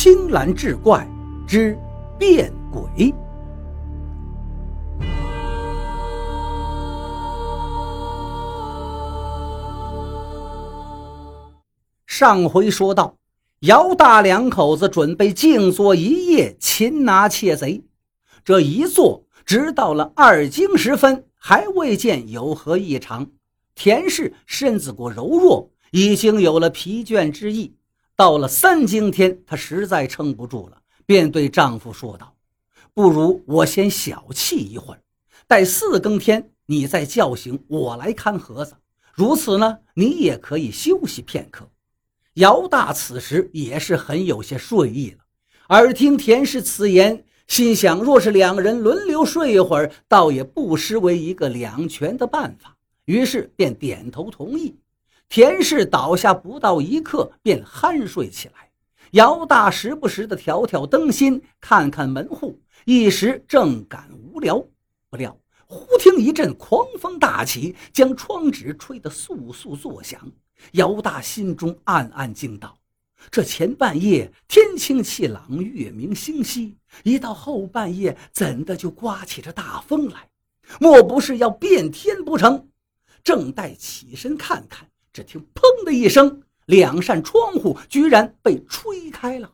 青蓝志怪之变鬼。上回说到，姚大两口子准备静坐一夜，擒拿窃贼。这一坐，直到了二更时分，还未见有何异常。田氏身子骨柔弱，已经有了疲倦之意。到了三更天，她实在撑不住了，便对丈夫说道：“不如我先小憩一会儿，待四更天，你再叫醒我来看盒子。如此呢，你也可以休息片刻。”姚大此时也是很有些睡意了，耳听田氏此言，心想：若是两人轮流睡一会儿，倒也不失为一个两全的办法。于是便点头同意。田氏倒下不到一刻，便酣睡起来。姚大时不时的挑挑灯芯，看看门户，一时正感无聊。不料忽听一阵狂风大起，将窗纸吹得簌簌作响。姚大心中暗暗惊道：“这前半夜天清气朗，月明星稀，一到后半夜，怎的就刮起这大风来？莫不是要变天不成？”正待起身看看。只听“砰”的一声，两扇窗户居然被吹开了。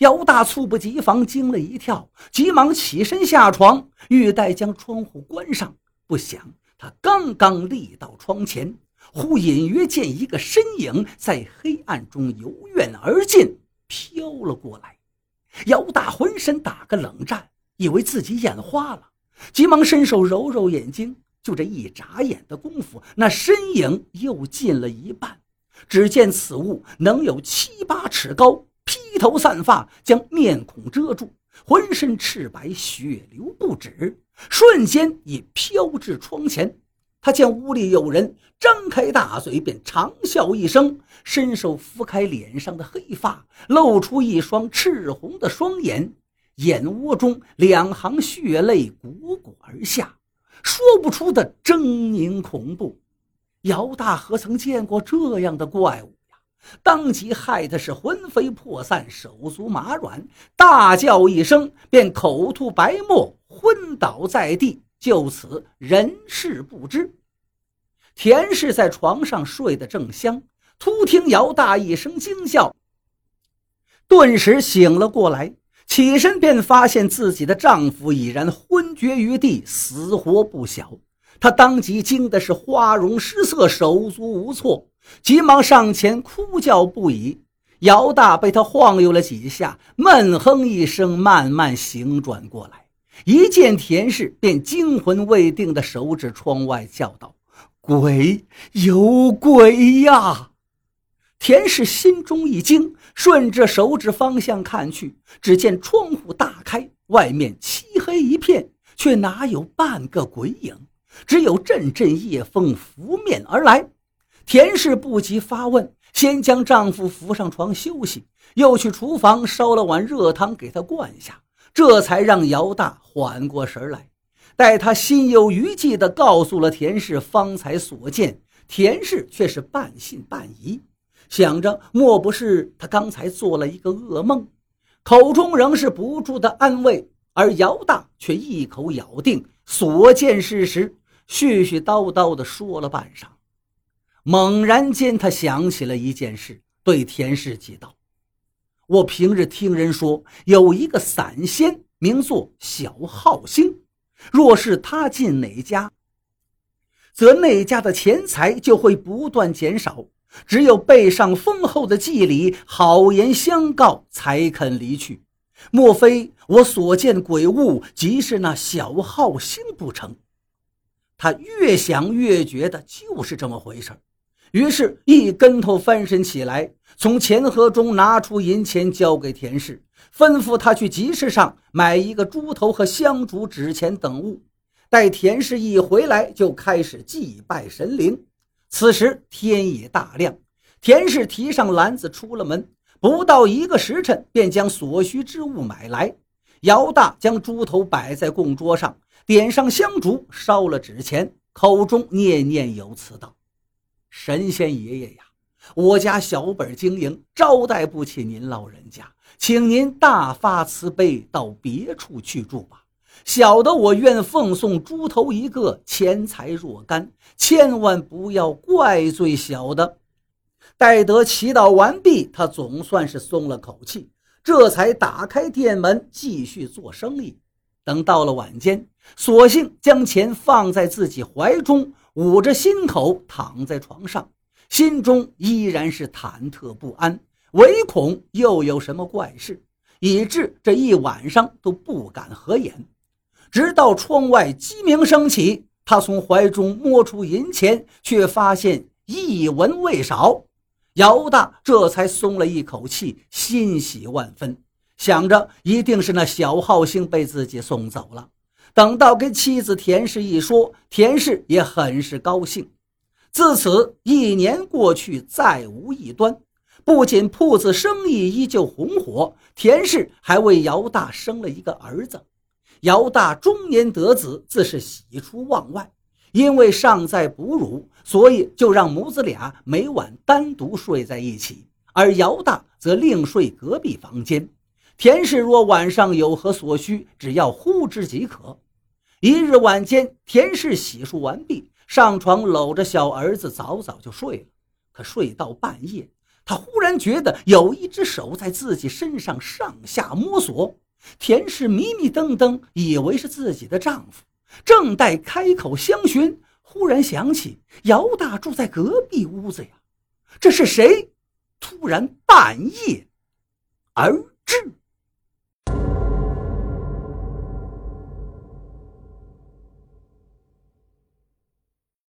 姚大猝不及防，惊了一跳，急忙起身下床，欲待将窗户关上。不想他刚刚立到窗前，忽隐约见一个身影在黑暗中由远而近，飘了过来。姚大浑身打个冷战，以为自己眼花了，急忙伸手揉揉眼睛。就这一眨眼的功夫，那身影又近了一半。只见此物能有七八尺高，披头散发，将面孔遮住，浑身赤白，血流不止。瞬间已飘至窗前。他见屋里有人，张开大嘴便长笑一声，伸手拂开脸上的黑发，露出一双赤红的双眼，眼窝中两行血泪汩汩而下。说不出的狰狞恐怖，姚大河曾见过这样的怪物呀！当即害得是魂飞魄散，手足麻软，大叫一声，便口吐白沫，昏倒在地，就此人事不知。田氏在床上睡得正香，突听姚大一声惊叫，顿时醒了过来。起身便发现自己的丈夫已然昏厥于地，死活不晓。她当即惊的是花容失色，手足无措，急忙上前哭叫不已。姚大被他晃悠了几下，闷哼一声，慢慢醒转过来，一见田氏，便惊魂未定的手指窗外，叫道：“鬼，有鬼呀！”田氏心中一惊，顺着手指方向看去，只见窗户大开，外面漆黑一片，却哪有半个鬼影？只有阵阵夜风拂面而来。田氏不及发问，先将丈夫扶上床休息，又去厨房烧了碗热汤给他灌下，这才让姚大缓过神来。待他心有余悸地告诉了田氏方才所见，田氏却是半信半疑。想着，莫不是他刚才做了一个噩梦？口中仍是不住的安慰，而姚大却一口咬定所见事实，絮絮叨叨的说了半晌。猛然间，他想起了一件事，对田氏急道：“我平日听人说，有一个散仙，名作小浩星，若是他进哪家，则那家的钱财就会不断减少。”只有备上丰厚的祭礼，好言相告，才肯离去。莫非我所见鬼物，即是那小浩星不成？他越想越觉得就是这么回事于是，一跟头翻身起来，从钱盒中拿出银钱，交给田氏，吩咐他去集市上买一个猪头和香烛、纸钱等物。待田氏一回来，就开始祭拜神灵。此时天已大亮，田氏提上篮子出了门，不到一个时辰，便将所需之物买来。姚大将猪头摆在供桌上，点上香烛，烧了纸钱，口中念念有词道：“神仙爷爷呀，我家小本经营，招待不起您老人家，请您大发慈悲，到别处去住吧。小的我愿奉送猪头一个，钱财若干，千万不要怪罪小的。待得祈祷完毕，他总算是松了口气，这才打开店门继续做生意。等到了晚间，索性将钱放在自己怀中，捂着心口躺在床上，心中依然是忐忑不安，唯恐又有什么怪事，以致这一晚上都不敢合眼。直到窗外鸡鸣声起，他从怀中摸出银钱，却发现一文未少。姚大这才松了一口气，欣喜万分，想着一定是那小浩星被自己送走了。等到跟妻子田氏一说，田氏也很是高兴。自此一年过去，再无异端，不仅铺子生意依旧红火，田氏还为姚大生了一个儿子。姚大中年得子，自是喜出望外。因为尚在哺乳，所以就让母子俩每晚单独睡在一起，而姚大则另睡隔壁房间。田氏若晚上有何所需，只要呼之即可。一日晚间，田氏洗漱完毕，上床搂着小儿子，早早就睡了。可睡到半夜，他忽然觉得有一只手在自己身上上下摸索。田氏迷迷瞪瞪，以为是自己的丈夫，正待开口相询，忽然想起姚大住在隔壁屋子呀，这是谁？突然半夜而至。